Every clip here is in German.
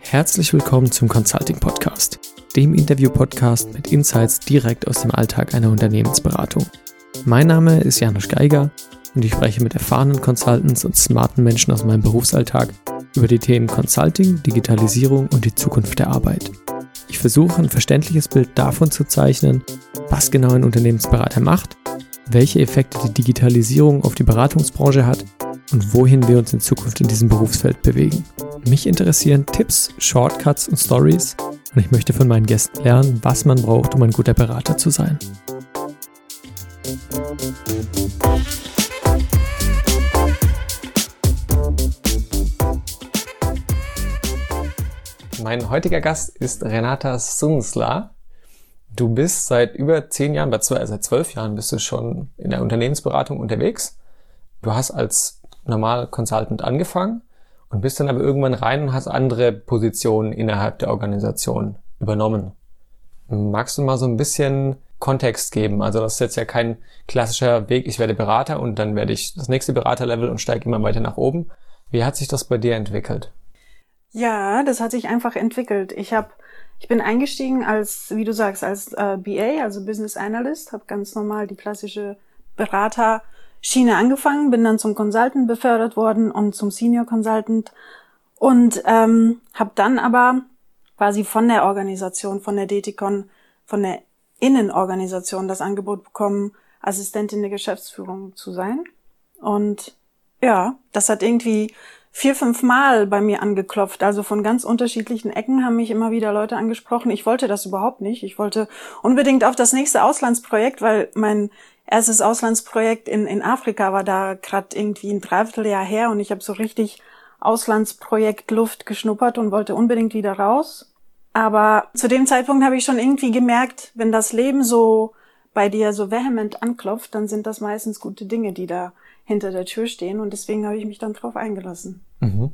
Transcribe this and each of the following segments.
Herzlich willkommen zum Consulting Podcast, dem Interview-Podcast mit Insights direkt aus dem Alltag einer Unternehmensberatung. Mein Name ist Janusz Geiger und ich spreche mit erfahrenen Consultants und smarten Menschen aus meinem Berufsalltag über die Themen Consulting, Digitalisierung und die Zukunft der Arbeit. Ich versuche ein verständliches Bild davon zu zeichnen, was genau ein Unternehmensberater macht, welche Effekte die Digitalisierung auf die Beratungsbranche hat und wohin wir uns in Zukunft in diesem Berufsfeld bewegen. Mich interessieren Tipps, Shortcuts und Stories und ich möchte von meinen Gästen lernen, was man braucht, um ein guter Berater zu sein. Mein heutiger Gast ist Renata Sunsla. Du bist seit über zehn Jahren, seit zwölf Jahren bist du schon in der Unternehmensberatung unterwegs. Du hast als normal Consultant angefangen und bist dann aber irgendwann rein und hast andere Positionen innerhalb der Organisation übernommen. Magst du mal so ein bisschen Kontext geben? Also das ist jetzt ja kein klassischer Weg, ich werde Berater und dann werde ich das nächste Beraterlevel und steige immer weiter nach oben. Wie hat sich das bei dir entwickelt? Ja, das hat sich einfach entwickelt. Ich habe ich bin eingestiegen als, wie du sagst, als äh, BA, also Business Analyst, habe ganz normal die klassische Berater Schiene angefangen, bin dann zum Consultant befördert worden und zum Senior Consultant und ähm, habe dann aber quasi von der Organisation, von der Deticon, von der Innenorganisation das Angebot bekommen, Assistentin der Geschäftsführung zu sein. Und ja, das hat irgendwie vier, fünf Mal bei mir angeklopft. Also von ganz unterschiedlichen Ecken haben mich immer wieder Leute angesprochen. Ich wollte das überhaupt nicht. Ich wollte unbedingt auf das nächste Auslandsprojekt, weil mein erstes Auslandsprojekt in, in Afrika war da gerade irgendwie ein Dreivierteljahr her und ich habe so richtig Auslandsprojekt Luft geschnuppert und wollte unbedingt wieder raus. Aber zu dem Zeitpunkt habe ich schon irgendwie gemerkt, wenn das Leben so bei dir so vehement anklopft, dann sind das meistens gute Dinge, die da hinter der Tür stehen und deswegen habe ich mich dann drauf eingelassen. Mhm.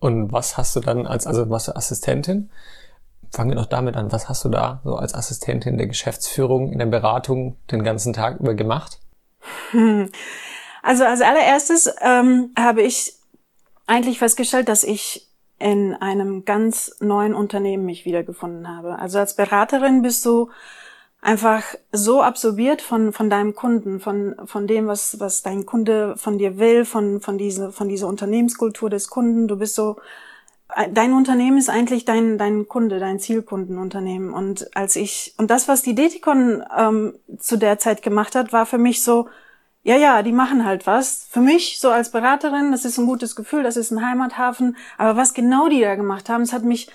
Und was hast du dann als, also warst du Assistentin? Fangen wir doch damit an. Was hast du da so als Assistentin der Geschäftsführung in der Beratung den ganzen Tag über gemacht? Also als allererstes ähm, habe ich eigentlich festgestellt, dass ich in einem ganz neuen Unternehmen mich wiedergefunden habe. Also als Beraterin bist du einfach so absorbiert von, von deinem Kunden, von, von dem, was, was dein Kunde von dir will, von, von diese, von dieser Unternehmenskultur des Kunden. Du bist so dein Unternehmen ist eigentlich dein, dein Kunde, dein Zielkundenunternehmen. Und als ich, und das, was die Deticon ähm, zu der Zeit gemacht hat, war für mich so, ja, ja, die machen halt was. Für mich, so als Beraterin, das ist ein gutes Gefühl, das ist ein Heimathafen. Aber was genau die da gemacht haben, es hat mich,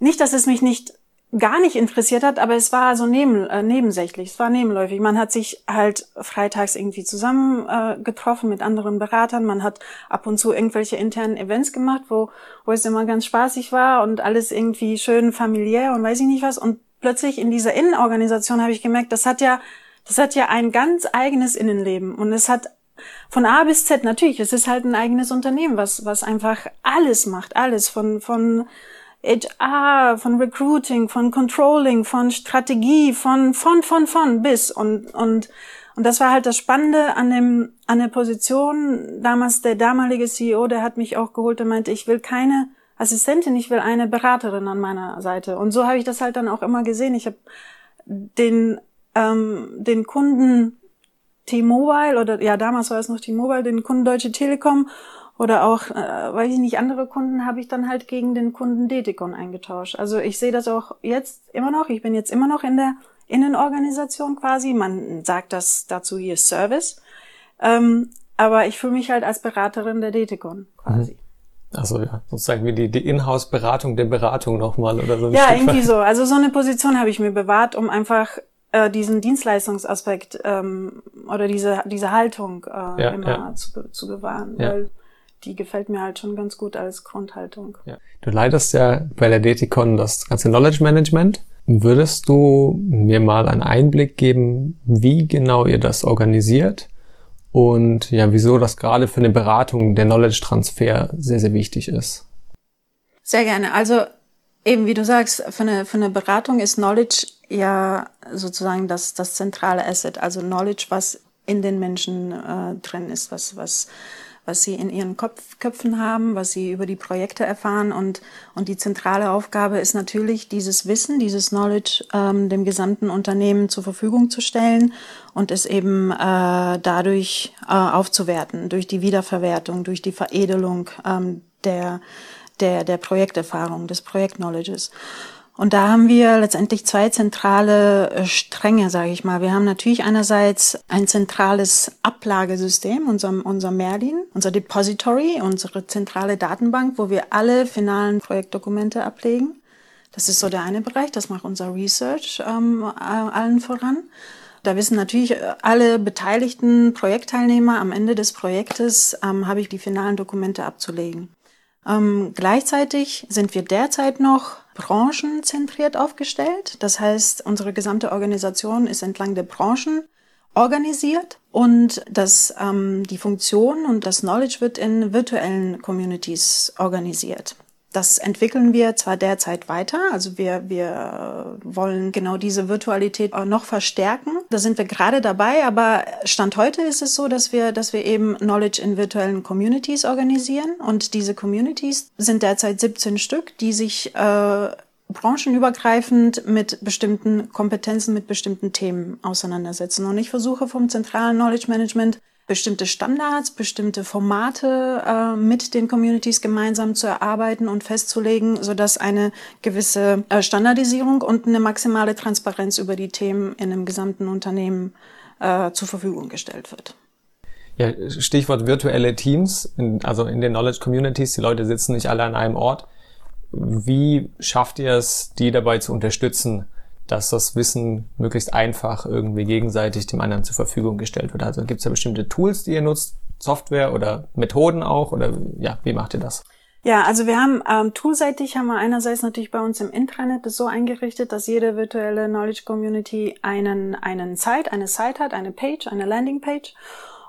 nicht, dass es mich nicht gar nicht interessiert hat, aber es war so neben, äh, nebensächlich, es war nebenläufig. Man hat sich halt freitags irgendwie zusammen äh, getroffen mit anderen Beratern, man hat ab und zu irgendwelche internen Events gemacht, wo, wo es immer ganz spaßig war und alles irgendwie schön familiär und weiß ich nicht was. Und plötzlich in dieser Innenorganisation habe ich gemerkt, das hat ja, das hat ja ein ganz eigenes Innenleben und es hat von A bis Z natürlich, es ist halt ein eigenes Unternehmen, was, was einfach alles macht, alles von, von HR, von Recruiting, von Controlling, von Strategie, von, von, von, von bis. Und, und, und das war halt das Spannende an dem, an der Position. Damals der damalige CEO, der hat mich auch geholt und meinte, ich will keine Assistentin, ich will eine Beraterin an meiner Seite. Und so habe ich das halt dann auch immer gesehen. Ich habe den, ähm, den Kunden T-Mobile oder ja, damals war es noch T-Mobile, den Kunden Deutsche Telekom oder auch, äh, weiß ich nicht, andere Kunden habe ich dann halt gegen den Kunden Detikon eingetauscht. Also ich sehe das auch jetzt immer noch. Ich bin jetzt immer noch in der Innenorganisation quasi. Man sagt das dazu hier Service. Ähm, aber ich fühle mich halt als Beraterin der Detikon quasi. Mhm. Also ja, sozusagen wie die, die Inhouse-Beratung der Beratung nochmal oder so. Ja, irgendwie so. Also so eine Position habe ich mir bewahrt, um einfach äh, diesen Dienstleistungsaspekt ähm, oder diese diese Haltung äh, ja, immer ja. Zu, zu bewahren. Ja. Weil die gefällt mir halt schon ganz gut als Grundhaltung. Ja. Du leitest ja bei der Deticon das ganze Knowledge Management. Würdest du mir mal einen Einblick geben, wie genau ihr das organisiert und ja, wieso das gerade für eine Beratung der Knowledge Transfer sehr, sehr wichtig ist? Sehr gerne. Also eben wie du sagst, für eine, für eine Beratung ist Knowledge ja sozusagen das, das zentrale Asset, also Knowledge, was in den Menschen äh, drin ist, was, was was sie in ihren Kopf, Köpfen haben, was sie über die Projekte erfahren. Und, und die zentrale Aufgabe ist natürlich, dieses Wissen, dieses Knowledge ähm, dem gesamten Unternehmen zur Verfügung zu stellen und es eben äh, dadurch äh, aufzuwerten, durch die Wiederverwertung, durch die Veredelung ähm, der, der, der Projekterfahrung, des Projektknowledges. Und da haben wir letztendlich zwei zentrale äh, Stränge, sage ich mal. Wir haben natürlich einerseits ein zentrales Ablagesystem, unser, unser Merlin, unser Depository, unsere zentrale Datenbank, wo wir alle finalen Projektdokumente ablegen. Das ist so der eine Bereich, das macht unser Research ähm, allen voran. Da wissen natürlich alle beteiligten Projektteilnehmer, am Ende des Projektes ähm, habe ich die finalen Dokumente abzulegen. Ähm, gleichzeitig sind wir derzeit noch branchenzentriert aufgestellt. Das heißt, unsere gesamte Organisation ist entlang der Branchen organisiert und das, ähm, die Funktion und das Knowledge wird in virtuellen Communities organisiert. Das entwickeln wir zwar derzeit weiter, also wir, wir wollen genau diese Virtualität noch verstärken. Da sind wir gerade dabei, aber Stand heute ist es so, dass wir, dass wir eben Knowledge in virtuellen Communities organisieren und diese Communities sind derzeit 17 Stück, die sich äh, branchenübergreifend mit bestimmten Kompetenzen, mit bestimmten Themen auseinandersetzen. Und ich versuche vom zentralen Knowledge Management bestimmte Standards, bestimmte Formate äh, mit den Communities gemeinsam zu erarbeiten und festzulegen, so dass eine gewisse äh, Standardisierung und eine maximale Transparenz über die Themen in einem gesamten Unternehmen äh, zur Verfügung gestellt wird. Ja, Stichwort virtuelle Teams, in, also in den Knowledge Communities, die Leute sitzen nicht alle an einem Ort. Wie schafft ihr es, die dabei zu unterstützen, dass das Wissen möglichst einfach irgendwie gegenseitig dem anderen zur Verfügung gestellt wird. Also gibt es da bestimmte Tools, die ihr nutzt, Software oder Methoden auch oder ja, wie macht ihr das? Ja, also wir haben ähm, toolseitig haben wir einerseits natürlich bei uns im Intranet das so eingerichtet, dass jede virtuelle Knowledge Community einen einen Site, eine Site hat, eine Page, eine Landing Page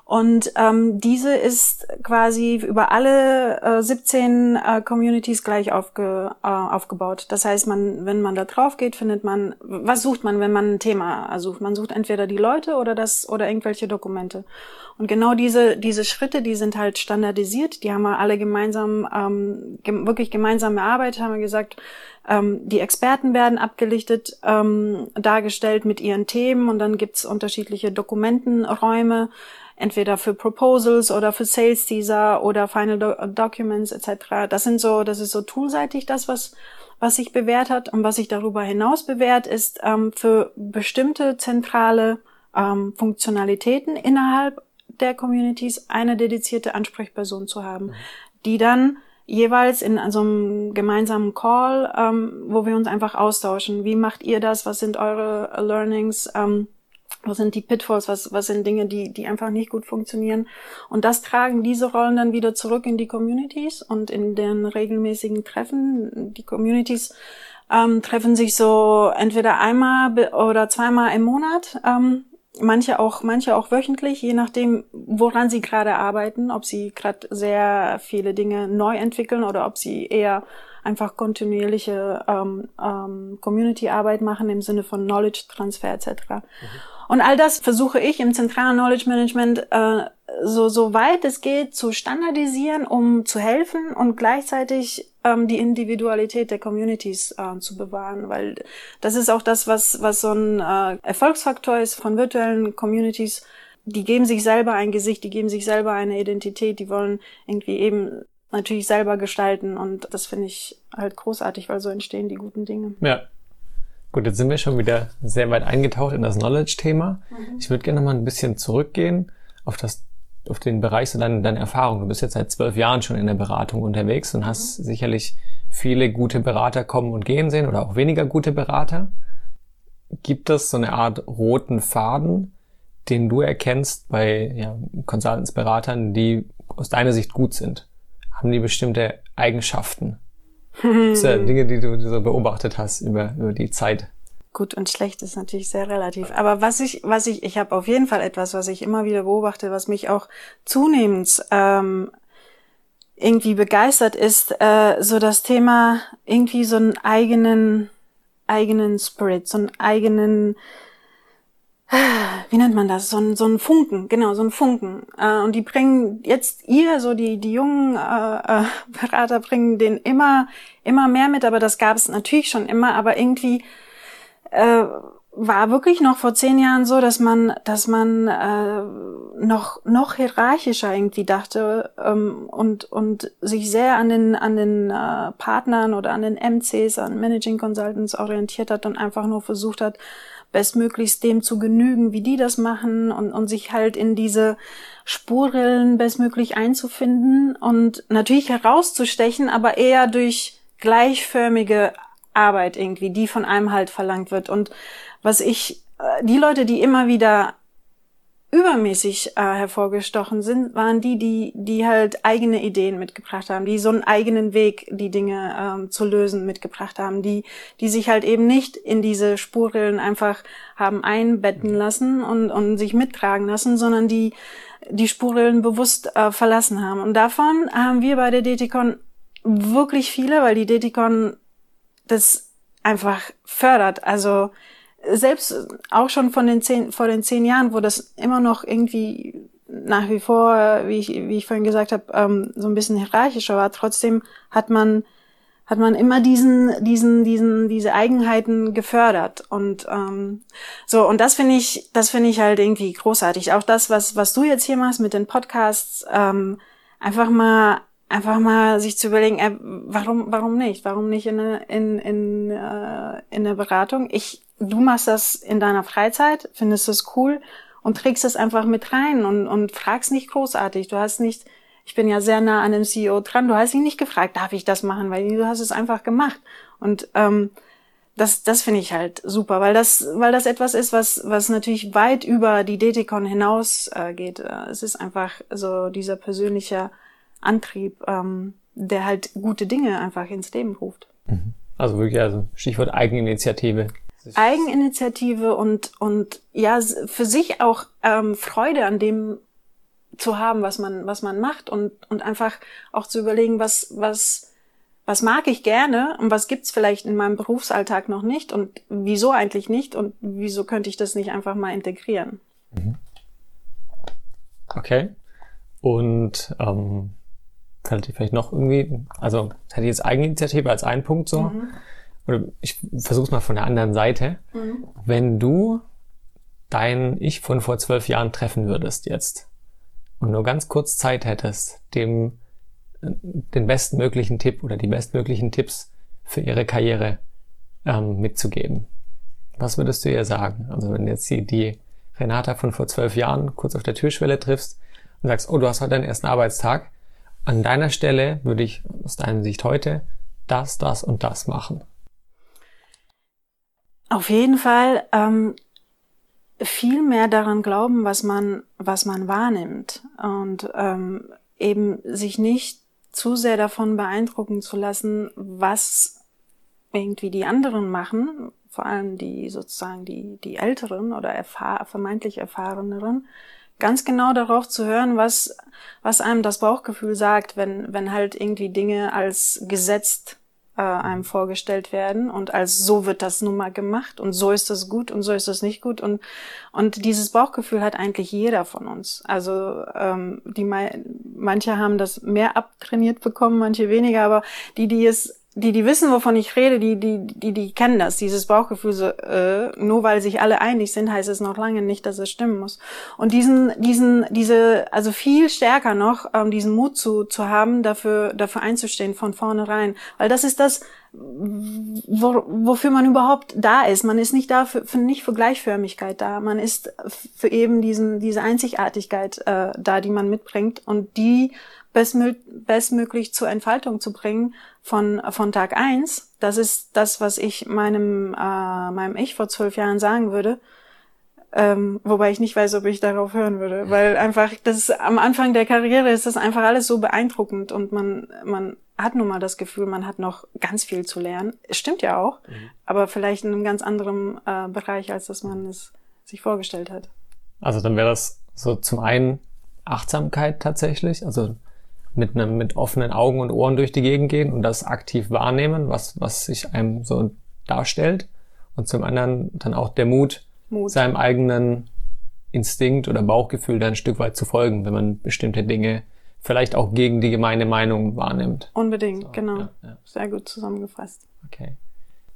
und ähm, diese ist quasi über alle äh, 17 äh, Communities gleich aufge, äh, aufgebaut. Das heißt, man, wenn man da drauf geht, findet man, was sucht man, wenn man ein Thema sucht? Man sucht entweder die Leute oder das oder irgendwelche Dokumente. Und genau diese diese Schritte, die sind halt standardisiert. Die haben wir alle gemeinsam ähm, gem wirklich gemeinsam erarbeitet. Haben wir gesagt, ähm, die Experten werden abgelichtet, ähm, dargestellt mit ihren Themen und dann gibt's unterschiedliche Dokumentenräume entweder für Proposals oder für Sales Teaser oder Final Do Documents etc. Das sind so, das ist so toolseitig das, was was sich bewährt hat und was sich darüber hinaus bewährt, ist ähm, für bestimmte zentrale ähm, Funktionalitäten innerhalb der Communities eine dedizierte Ansprechperson zu haben, mhm. die dann jeweils in so einem gemeinsamen Call, ähm, wo wir uns einfach austauschen. Wie macht ihr das? Was sind eure Learnings? Ähm, was sind die Pitfalls, was, was sind Dinge, die, die einfach nicht gut funktionieren. Und das tragen diese Rollen dann wieder zurück in die Communities und in den regelmäßigen Treffen. Die Communities ähm, treffen sich so entweder einmal oder zweimal im Monat. Ähm, manche auch, manche auch wöchentlich, je nachdem, woran sie gerade arbeiten, ob sie gerade sehr viele Dinge neu entwickeln oder ob sie eher einfach kontinuierliche ähm, ähm, Community-Arbeit machen im Sinne von Knowledge-Transfer etc. Mhm. Und all das versuche ich im zentralen Knowledge Management äh, so, so weit es geht zu standardisieren, um zu helfen und gleichzeitig ähm, die Individualität der Communities äh, zu bewahren, weil das ist auch das, was, was so ein äh, Erfolgsfaktor ist von virtuellen Communities. Die geben sich selber ein Gesicht, die geben sich selber eine Identität, die wollen irgendwie eben natürlich selber gestalten und das finde ich halt großartig, weil so entstehen die guten Dinge. Ja, Gut, jetzt sind wir schon wieder sehr weit eingetaucht in das Knowledge-Thema. Mhm. Ich würde gerne noch mal ein bisschen zurückgehen auf das auf den Bereich so deine, deine Erfahrung. Du bist jetzt seit zwölf Jahren schon in der Beratung unterwegs und hast mhm. sicherlich viele gute Berater kommen und gehen sehen oder auch weniger gute Berater. Gibt es so eine Art roten Faden, den du erkennst bei ja, Consultants, Beratern, die aus deiner Sicht gut sind? Haben die bestimmte Eigenschaften? Sind ja Dinge, die du so beobachtet hast über, über die Zeit. Gut und schlecht ist natürlich sehr relativ. Aber was ich, was ich, ich habe auf jeden Fall etwas, was ich immer wieder beobachte, was mich auch zunehmend ähm, irgendwie begeistert, ist äh, so das Thema irgendwie so einen eigenen eigenen Spirit, so einen eigenen wie nennt man das? So ein, so ein Funken, genau, so ein Funken. Äh, und die bringen jetzt ihr, so die, die jungen äh, äh, Berater bringen den immer, immer mehr mit, aber das gab es natürlich schon immer, aber irgendwie äh, war wirklich noch vor zehn Jahren so, dass man, dass man äh, noch noch hierarchischer irgendwie dachte ähm, und und sich sehr an den an den äh, Partnern oder an den MCs, an Managing Consultants orientiert hat und einfach nur versucht hat, bestmöglichst dem zu genügen, wie die das machen und und sich halt in diese Spurrillen bestmöglich einzufinden und natürlich herauszustechen, aber eher durch gleichförmige Arbeit irgendwie, die von einem halt verlangt wird. Und was ich, äh, die Leute, die immer wieder übermäßig äh, hervorgestochen sind, waren die, die, die halt eigene Ideen mitgebracht haben, die so einen eigenen Weg, die Dinge ähm, zu lösen, mitgebracht haben, die, die sich halt eben nicht in diese Spurrillen einfach haben einbetten lassen und, und sich mittragen lassen, sondern die die Spurrillen bewusst äh, verlassen haben. Und davon haben wir bei der DTCon wirklich viele, weil die DTCon das einfach fördert. Also selbst auch schon von den zehn, vor den zehn Jahren, wo das immer noch irgendwie nach wie vor, wie ich, wie ich vorhin gesagt habe, ähm, so ein bisschen hierarchischer war, trotzdem hat man hat man immer diesen diesen diesen diese Eigenheiten gefördert. Und ähm, so und das finde ich das finde ich halt irgendwie großartig. Auch das was was du jetzt hier machst mit den Podcasts ähm, einfach mal einfach mal sich zu überlegen äh, warum warum nicht? Warum nicht in in in äh, in der Beratung? Ich du machst das in deiner Freizeit, findest es cool und trägst es einfach mit rein und, und fragst nicht großartig. Du hast nicht, ich bin ja sehr nah an dem CEO dran, du hast ihn nicht gefragt, darf ich das machen, weil du hast es einfach gemacht. Und ähm, das, das finde ich halt super, weil das, weil das etwas ist, was, was natürlich weit über die DTCon hinaus äh, geht. Äh, es ist einfach so dieser persönliche Antrieb, ähm, der halt gute Dinge einfach ins Leben ruft. Mhm. Also wirklich, also Stichwort Eigeninitiative. Eigeninitiative und, und ja, für sich auch ähm, Freude an dem zu haben, was man, was man macht und, und einfach auch zu überlegen, was, was, was mag ich gerne und was gibt's vielleicht in meinem Berufsalltag noch nicht und wieso eigentlich nicht und wieso könnte ich das nicht einfach mal integrieren. Mhm. Okay. Und ähm, könnte ich vielleicht noch irgendwie, also hätte ich jetzt Eigeninitiative als ein Punkt so. Mhm oder ich versuche es mal von der anderen Seite. Mhm. Wenn du dein Ich von vor zwölf Jahren treffen würdest jetzt und nur ganz kurz Zeit hättest, dem äh, den bestmöglichen Tipp oder die bestmöglichen Tipps für ihre Karriere ähm, mitzugeben, was würdest du ihr sagen? Also wenn jetzt die, die Renata von vor zwölf Jahren kurz auf der Türschwelle triffst und sagst, oh, du hast heute deinen ersten Arbeitstag, an deiner Stelle würde ich aus deiner Sicht heute das, das und das machen. Auf jeden Fall ähm, viel mehr daran glauben, was man, was man wahrnimmt. Und ähm, eben sich nicht zu sehr davon beeindrucken zu lassen, was irgendwie die anderen machen, vor allem die sozusagen die, die Älteren oder erfahr vermeintlich Erfahreneren, ganz genau darauf zu hören, was, was einem das Bauchgefühl sagt, wenn, wenn halt irgendwie Dinge als gesetzt äh, einem vorgestellt werden und als so wird das nun mal gemacht und so ist das gut und so ist das nicht gut und und dieses Bauchgefühl hat eigentlich jeder von uns. Also ähm, die manche haben das mehr abtrainiert bekommen, manche weniger, aber die die es die, die wissen, wovon ich rede, die, die, die, die kennen das, dieses Bauchgefühl, so, äh, nur weil sich alle einig sind, heißt es noch lange nicht, dass es stimmen muss. Und diesen, diesen, diese, also viel stärker noch, ähm, diesen Mut zu, zu haben, dafür, dafür einzustehen von vornherein. Weil das ist das, wo, wofür man überhaupt da ist. Man ist nicht da für, für nicht für Gleichförmigkeit da. Man ist für eben diesen, diese Einzigartigkeit äh, da, die man mitbringt und die bestmö bestmöglich zur Entfaltung zu bringen von, von Tag eins. Das ist das, was ich meinem, äh, meinem Ich vor zwölf Jahren sagen würde. Ähm, wobei ich nicht weiß, ob ich darauf hören würde, weil einfach das am Anfang der Karriere ist das einfach alles so beeindruckend und man man hat nun mal das Gefühl, man hat noch ganz viel zu lernen. Es stimmt ja auch, mhm. aber vielleicht in einem ganz anderen äh, Bereich, als dass man es sich vorgestellt hat. Also dann wäre das so zum einen Achtsamkeit tatsächlich, also mit einem, mit offenen Augen und Ohren durch die Gegend gehen und das aktiv wahrnehmen, was, was sich einem so darstellt. Und zum anderen dann auch der Mut, Mut. seinem eigenen Instinkt oder Bauchgefühl da ein Stück weit zu folgen, wenn man bestimmte Dinge vielleicht auch gegen die gemeine Meinung wahrnimmt. Unbedingt, so, genau. Ja, ja. Sehr gut zusammengefasst. Okay.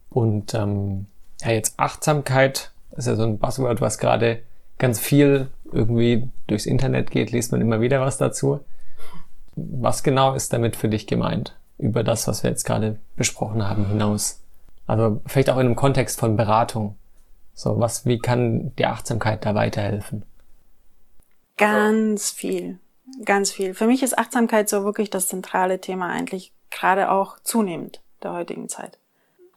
Und ähm, ja, jetzt Achtsamkeit ist ja so ein Buzzword, was gerade ganz viel irgendwie durchs Internet geht, liest man immer wieder was dazu. Was genau ist damit für dich gemeint? Über das, was wir jetzt gerade besprochen haben, hinaus. Also vielleicht auch in einem Kontext von Beratung. So, was, wie kann die Achtsamkeit da weiterhelfen? Ganz viel. Ganz viel. Für mich ist Achtsamkeit so wirklich das zentrale Thema eigentlich, gerade auch zunehmend der heutigen Zeit.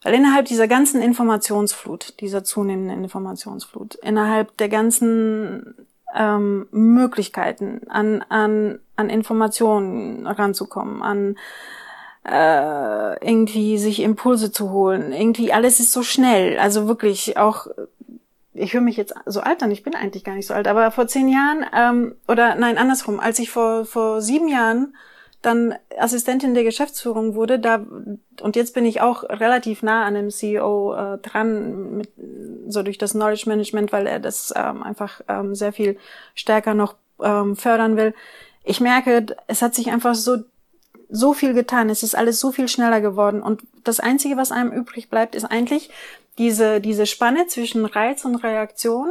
Weil innerhalb dieser ganzen Informationsflut, dieser zunehmenden Informationsflut, innerhalb der ganzen ähm, Möglichkeiten an, an, an Informationen ranzukommen, an äh, irgendwie sich Impulse zu holen, irgendwie alles ist so schnell, also wirklich auch ich höre mich jetzt so alt an, ich bin eigentlich gar nicht so alt, aber vor zehn Jahren, ähm, oder nein, andersrum, als ich vor, vor sieben Jahren dann Assistentin der Geschäftsführung wurde, da und jetzt bin ich auch relativ nah an dem CEO äh, dran, mit, so durch das Knowledge Management, weil er das ähm, einfach ähm, sehr viel stärker noch ähm, fördern will. Ich merke, es hat sich einfach so so viel getan, es ist alles so viel schneller geworden. Und das einzige, was einem übrig bleibt, ist eigentlich diese diese Spanne zwischen Reiz und Reaktion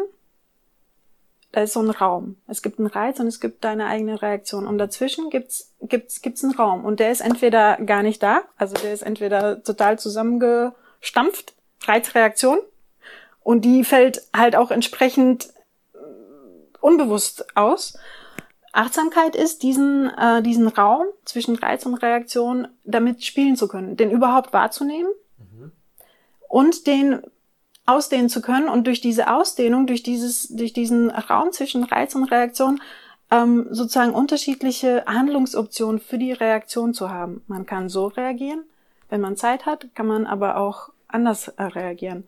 da ist so ein Raum. Es gibt einen Reiz und es gibt deine eigene Reaktion. Und dazwischen gibt's, gibt's, gibt's einen Raum. Und der ist entweder gar nicht da, also der ist entweder total zusammengestampft, Reizreaktion, und die fällt halt auch entsprechend äh, unbewusst aus. Achtsamkeit ist, diesen, äh, diesen Raum zwischen Reiz und Reaktion damit spielen zu können, den überhaupt wahrzunehmen mhm. und den ausdehnen zu können und durch diese Ausdehnung, durch dieses, durch diesen Raum zwischen Reiz und Reaktion ähm, sozusagen unterschiedliche Handlungsoptionen für die Reaktion zu haben. Man kann so reagieren, wenn man Zeit hat, kann man aber auch anders äh, reagieren.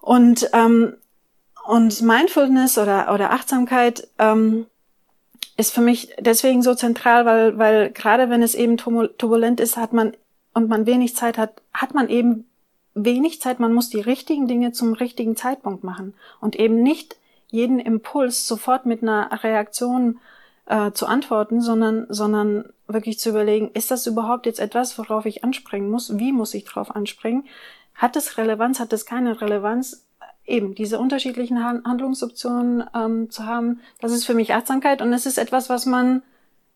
Und ähm, und Mindfulness oder oder Achtsamkeit ähm, ist für mich deswegen so zentral, weil weil gerade wenn es eben turbulent ist, hat man und man wenig Zeit hat, hat man eben wenig Zeit, man muss die richtigen Dinge zum richtigen Zeitpunkt machen und eben nicht jeden Impuls sofort mit einer Reaktion äh, zu antworten, sondern, sondern wirklich zu überlegen, ist das überhaupt jetzt etwas, worauf ich anspringen muss? Wie muss ich darauf anspringen? Hat es Relevanz? Hat es keine Relevanz? Eben diese unterschiedlichen Handlungsoptionen ähm, zu haben, das ist für mich Achtsamkeit und es ist etwas, was man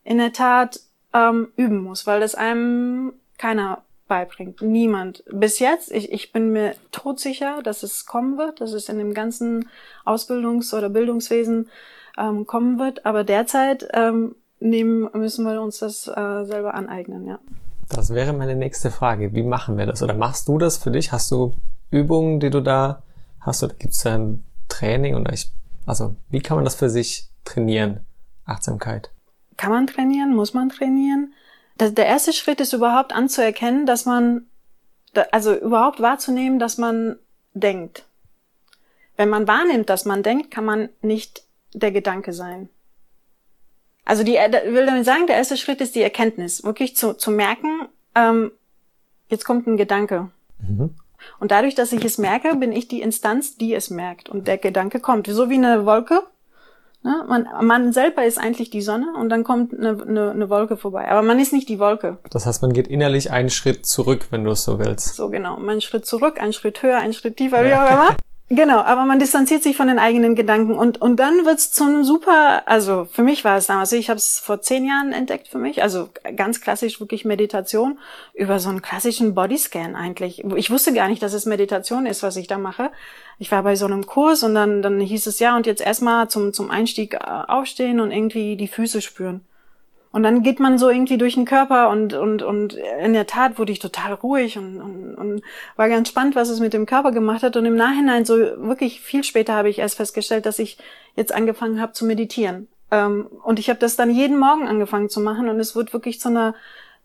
in der Tat ähm, üben muss, weil es einem keiner beibringt. Niemand. Bis jetzt, ich, ich bin mir todsicher, dass es kommen wird, dass es in dem ganzen Ausbildungs- oder Bildungswesen ähm, kommen wird. Aber derzeit ähm, nehmen, müssen wir uns das äh, selber aneignen, ja. Das wäre meine nächste Frage. Wie machen wir das? Oder machst du das für dich? Hast du Übungen, die du da hast? Oder gibt es da ein Training? Oder ich, also, wie kann man das für sich trainieren? Achtsamkeit. Kann man trainieren? Muss man trainieren? Der erste Schritt ist überhaupt anzuerkennen, dass man, also überhaupt wahrzunehmen, dass man denkt. Wenn man wahrnimmt, dass man denkt, kann man nicht der Gedanke sein. Also die, will damit sagen, der erste Schritt ist die Erkenntnis, wirklich zu, zu merken, ähm, jetzt kommt ein Gedanke. Mhm. Und dadurch, dass ich es merke, bin ich die Instanz, die es merkt. Und der Gedanke kommt. So wie eine Wolke. Ne? Man, man selber ist eigentlich die Sonne und dann kommt eine, eine, eine Wolke vorbei. Aber man ist nicht die Wolke. Das heißt, man geht innerlich einen Schritt zurück, wenn du es so willst. So genau. Einen Schritt zurück, einen Schritt höher, einen Schritt tiefer, ja. wie auch immer. Genau, aber man distanziert sich von den eigenen Gedanken und und dann wird's zum super. Also für mich war es damals. Ich habe es vor zehn Jahren entdeckt für mich. Also ganz klassisch wirklich Meditation über so einen klassischen Bodyscan eigentlich. Ich wusste gar nicht, dass es Meditation ist, was ich da mache. Ich war bei so einem Kurs und dann dann hieß es ja und jetzt erstmal zum zum Einstieg äh, aufstehen und irgendwie die Füße spüren. Und dann geht man so irgendwie durch den Körper und, und, und in der Tat wurde ich total ruhig und, und, und war ganz spannend, was es mit dem Körper gemacht hat. Und im Nachhinein, so wirklich viel später, habe ich erst festgestellt, dass ich jetzt angefangen habe zu meditieren. Ähm, und ich habe das dann jeden Morgen angefangen zu machen und es wird wirklich zu einer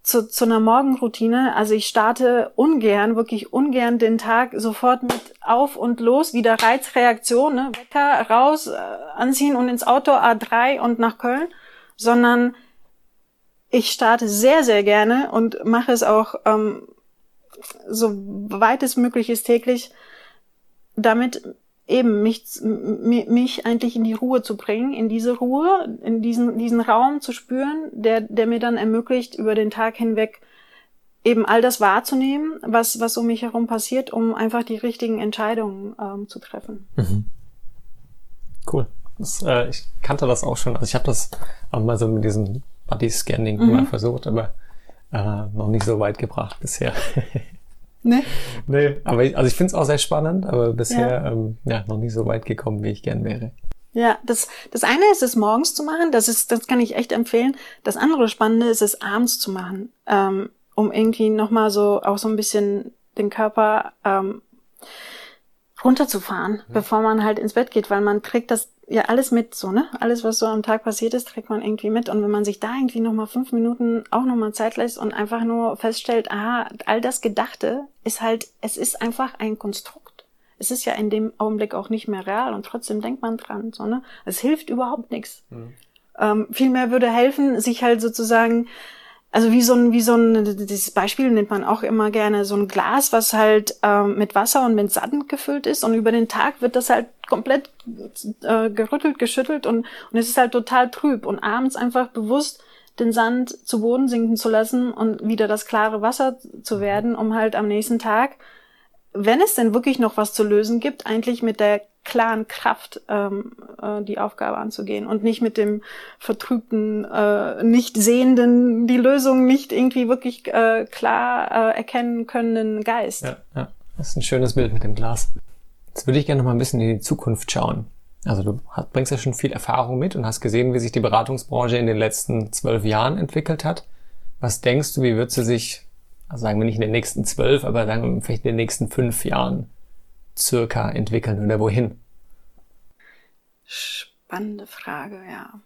zu, zu einer Morgenroutine. Also ich starte ungern, wirklich ungern den Tag sofort mit auf und los, wieder Reizreaktion, ne? Wecker raus, äh, anziehen und ins Auto A3 und nach Köln, sondern ich starte sehr, sehr gerne und mache es auch ähm, so weit es möglich ist täglich, damit eben mich, mich eigentlich in die Ruhe zu bringen, in diese Ruhe, in diesen, diesen Raum zu spüren, der, der mir dann ermöglicht, über den Tag hinweg eben all das wahrzunehmen, was, was um mich herum passiert, um einfach die richtigen Entscheidungen ähm, zu treffen. Mhm. Cool. Das, äh, ich kannte das auch schon. Also ich habe das auch mal so mit diesem Body-Scanning mhm. mal versucht, aber äh, noch nicht so weit gebracht bisher. Nee. Nee, aber ich, also ich finde es auch sehr spannend, aber bisher ja. Ähm, ja, noch nicht so weit gekommen, wie ich gern wäre. Ja, das, das eine ist es morgens zu machen, das ist, das kann ich echt empfehlen. Das andere Spannende ist es abends zu machen, ähm, um irgendwie nochmal so auch so ein bisschen den Körper ähm, runterzufahren, ja. bevor man halt ins Bett geht, weil man trägt das ja alles mit, so, ne? Alles, was so am Tag passiert ist, trägt man irgendwie mit. Und wenn man sich da irgendwie nochmal fünf Minuten auch nochmal Zeit lässt und einfach nur feststellt, aha, all das Gedachte ist halt, es ist einfach ein Konstrukt. Es ist ja in dem Augenblick auch nicht mehr real und trotzdem denkt man dran, so, ne? Es hilft überhaupt nichts. Mhm. Ähm, vielmehr würde helfen, sich halt sozusagen also wie so ein, wie so ein, dieses Beispiel nennt man auch immer gerne, so ein Glas, was halt ähm, mit Wasser und mit Sand gefüllt ist und über den Tag wird das halt komplett äh, gerüttelt, geschüttelt und, und es ist halt total trüb und abends einfach bewusst den Sand zu Boden sinken zu lassen und wieder das klare Wasser zu werden, um halt am nächsten Tag, wenn es denn wirklich noch was zu lösen gibt, eigentlich mit der klaren Kraft ähm, äh, die Aufgabe anzugehen und nicht mit dem vertrübten, äh, nicht sehenden, die Lösung nicht irgendwie wirklich äh, klar äh, erkennen können Geist. Ja, ja, das ist ein schönes Bild mit dem Glas. Jetzt würde ich gerne noch mal ein bisschen in die Zukunft schauen. Also du bringst ja schon viel Erfahrung mit und hast gesehen, wie sich die Beratungsbranche in den letzten zwölf Jahren entwickelt hat. Was denkst du, wie wird sie sich, also sagen wir nicht in den nächsten zwölf, aber sagen wir vielleicht in den nächsten fünf Jahren circa entwickeln oder wohin? Spannende Frage, ja.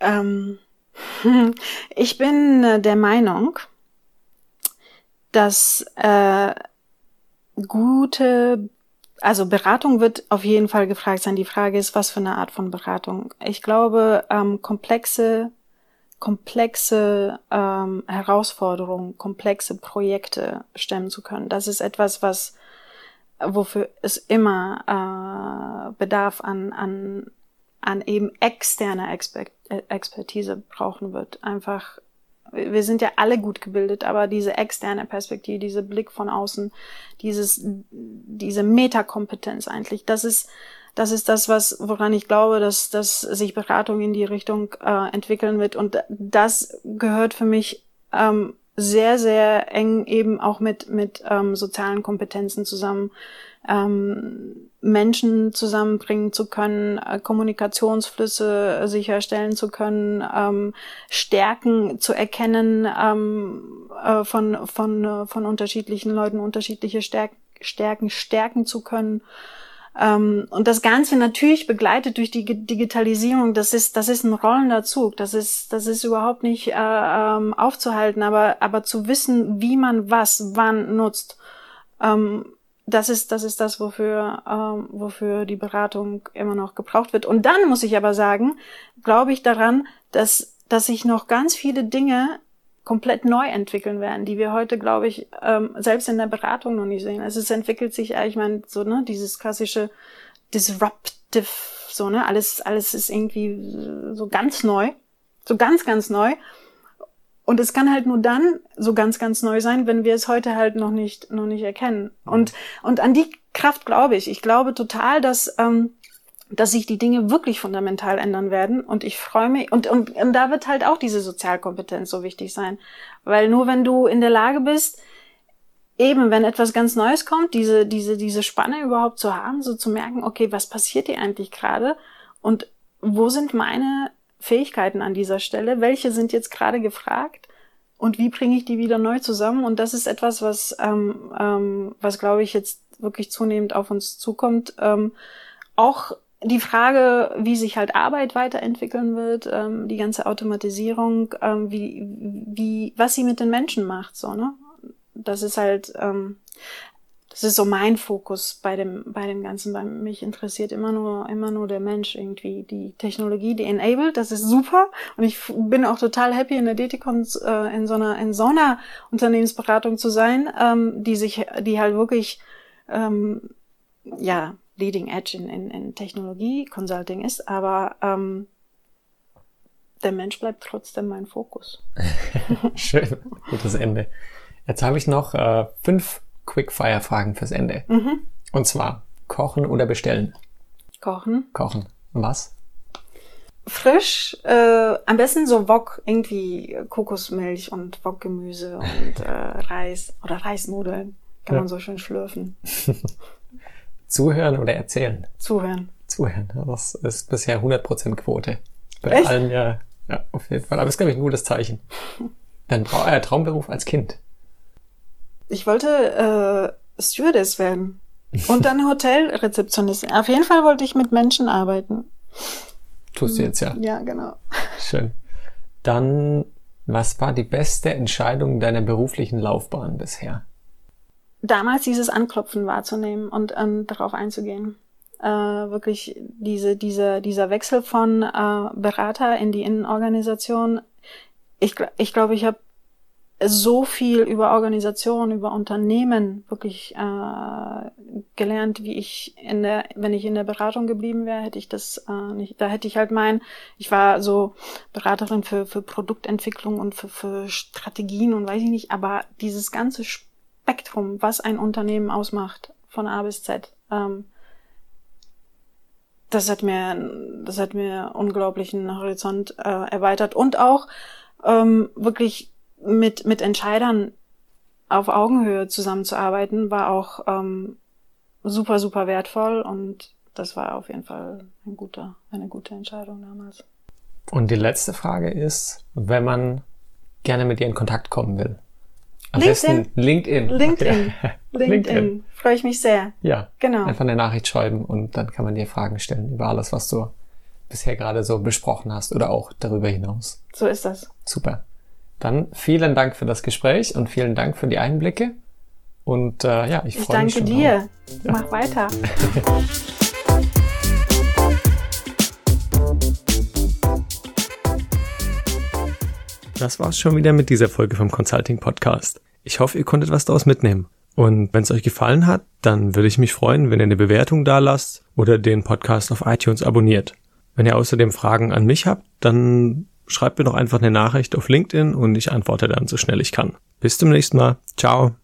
Ähm, ich bin äh, der Meinung, dass äh, gute, also Beratung wird auf jeden Fall gefragt sein. Die Frage ist, was für eine Art von Beratung. Ich glaube, ähm, komplexe, komplexe ähm, Herausforderungen, komplexe Projekte stemmen zu können. Das ist etwas, was wofür es immer äh, Bedarf an, an, an eben externer Exper äh, Expertise brauchen wird. Einfach, wir sind ja alle gut gebildet, aber diese externe Perspektive, dieser Blick von außen, dieses, diese Metakompetenz eigentlich, das ist, das ist das, was, woran ich glaube, dass, dass sich Beratung in die Richtung äh, entwickeln wird. Und das gehört für mich ähm, sehr, sehr eng eben auch mit, mit ähm, sozialen Kompetenzen zusammen, ähm, Menschen zusammenbringen zu können, äh, Kommunikationsflüsse sicherstellen zu können, ähm, Stärken zu erkennen ähm, äh, von, von, äh, von unterschiedlichen Leuten, unterschiedliche Stärken, Stärken stärken zu können. Ähm, und das Ganze natürlich begleitet durch die Digitalisierung. Das ist, das ist ein rollender Zug. Das ist, das ist überhaupt nicht äh, ähm, aufzuhalten. Aber, aber zu wissen, wie man was wann nutzt, ähm, das ist, das ist das, wofür, ähm, wofür die Beratung immer noch gebraucht wird. Und dann muss ich aber sagen, glaube ich daran, dass, dass sich noch ganz viele Dinge komplett neu entwickeln werden, die wir heute, glaube ich, ähm, selbst in der Beratung noch nicht sehen. Also es entwickelt sich, ich meine, so, ne, dieses klassische Disruptive, so, ne, alles, alles ist irgendwie so ganz neu. So ganz, ganz neu. Und es kann halt nur dann so ganz, ganz neu sein, wenn wir es heute halt noch nicht, noch nicht erkennen. Und, und an die Kraft glaube ich. Ich glaube total, dass, ähm, dass sich die Dinge wirklich fundamental ändern werden. Und ich freue mich, und, und, und da wird halt auch diese Sozialkompetenz so wichtig sein. Weil nur wenn du in der Lage bist, eben, wenn etwas ganz Neues kommt, diese, diese, diese Spanne überhaupt zu haben, so zu merken, okay, was passiert hier eigentlich gerade? Und wo sind meine Fähigkeiten an dieser Stelle? Welche sind jetzt gerade gefragt? Und wie bringe ich die wieder neu zusammen? Und das ist etwas, was, ähm, ähm, was glaube ich jetzt wirklich zunehmend auf uns zukommt. Ähm, auch die Frage, wie sich halt Arbeit weiterentwickeln wird, ähm, die ganze Automatisierung, ähm, wie, wie, was sie mit den Menschen macht, so, ne? Das ist halt, ähm, das ist so mein Fokus bei dem, bei dem Ganzen. Bei mich interessiert immer nur, immer nur der Mensch irgendwie. Die Technologie, die enabled, das ist super. Und ich bin auch total happy in der Deticon äh, in so einer, in so einer Unternehmensberatung zu sein, ähm, die sich, die halt wirklich, ähm, ja, Leading Edge in, in, in Technologie Consulting ist, aber ähm, der Mensch bleibt trotzdem mein Fokus. Schön, gutes Ende. Jetzt habe ich noch äh, fünf Quickfire-Fragen fürs Ende. Mhm. Und zwar kochen oder bestellen? Kochen. Kochen. Was? Frisch, äh, am besten so Wok, irgendwie Kokosmilch und Wokgemüse und äh, Reis oder Reisnudeln. Kann ja. man so schön schlürfen. Zuhören oder erzählen? Zuhören. Zuhören. Das ist bisher 100% Quote. Bei Echt? allen ja, ja, auf jeden Fall. Aber das ist, glaube ich, ein gutes Zeichen. Dein Trau äh, Traumberuf als Kind? Ich wollte äh, Stewardess werden. Und dann Hotelrezeptionistin. Auf jeden Fall wollte ich mit Menschen arbeiten. Tust du jetzt ja. Ja, genau. Schön. Dann, was war die beste Entscheidung deiner beruflichen Laufbahn bisher? Damals dieses Anklopfen wahrzunehmen und ähm, darauf einzugehen. Äh, wirklich diese, diese, dieser Wechsel von äh, Berater in die Innenorganisation. Ich, ich glaube, ich habe so viel über Organisation, über Unternehmen wirklich äh, gelernt, wie ich in der, wenn ich in der Beratung geblieben wäre, hätte ich das äh, nicht. Da hätte ich halt mein, ich war so Beraterin für für Produktentwicklung und für für Strategien und weiß ich nicht, aber dieses ganze Spektrum, was ein Unternehmen ausmacht, von A bis Z, ähm, das hat mir, das hat mir unglaublichen Horizont äh, erweitert und auch ähm, wirklich mit, mit Entscheidern auf Augenhöhe zusammenzuarbeiten, war auch ähm, super, super wertvoll und das war auf jeden Fall ein guter, eine gute Entscheidung damals. Und die letzte Frage ist, wenn man gerne mit dir in Kontakt kommen will. Am LinkedIn. besten LinkedIn. LinkedIn. LinkedIn. LinkedIn. Freue ich mich sehr. Ja. Genau. Einfach eine Nachricht schreiben und dann kann man dir Fragen stellen über alles, was du bisher gerade so besprochen hast oder auch darüber hinaus. So ist das. Super. Dann vielen Dank für das Gespräch und vielen Dank für die Einblicke. Und äh, ja, ich, ich freue mich. Ich danke dir. Ja. Mach weiter. Das war's schon wieder mit dieser Folge vom Consulting Podcast. Ich hoffe, ihr konntet was daraus mitnehmen. Und wenn es euch gefallen hat, dann würde ich mich freuen, wenn ihr eine Bewertung da lasst oder den Podcast auf iTunes abonniert. Wenn ihr außerdem Fragen an mich habt, dann schreibt mir doch einfach eine Nachricht auf LinkedIn und ich antworte dann so schnell ich kann. Bis zum nächsten Mal. Ciao.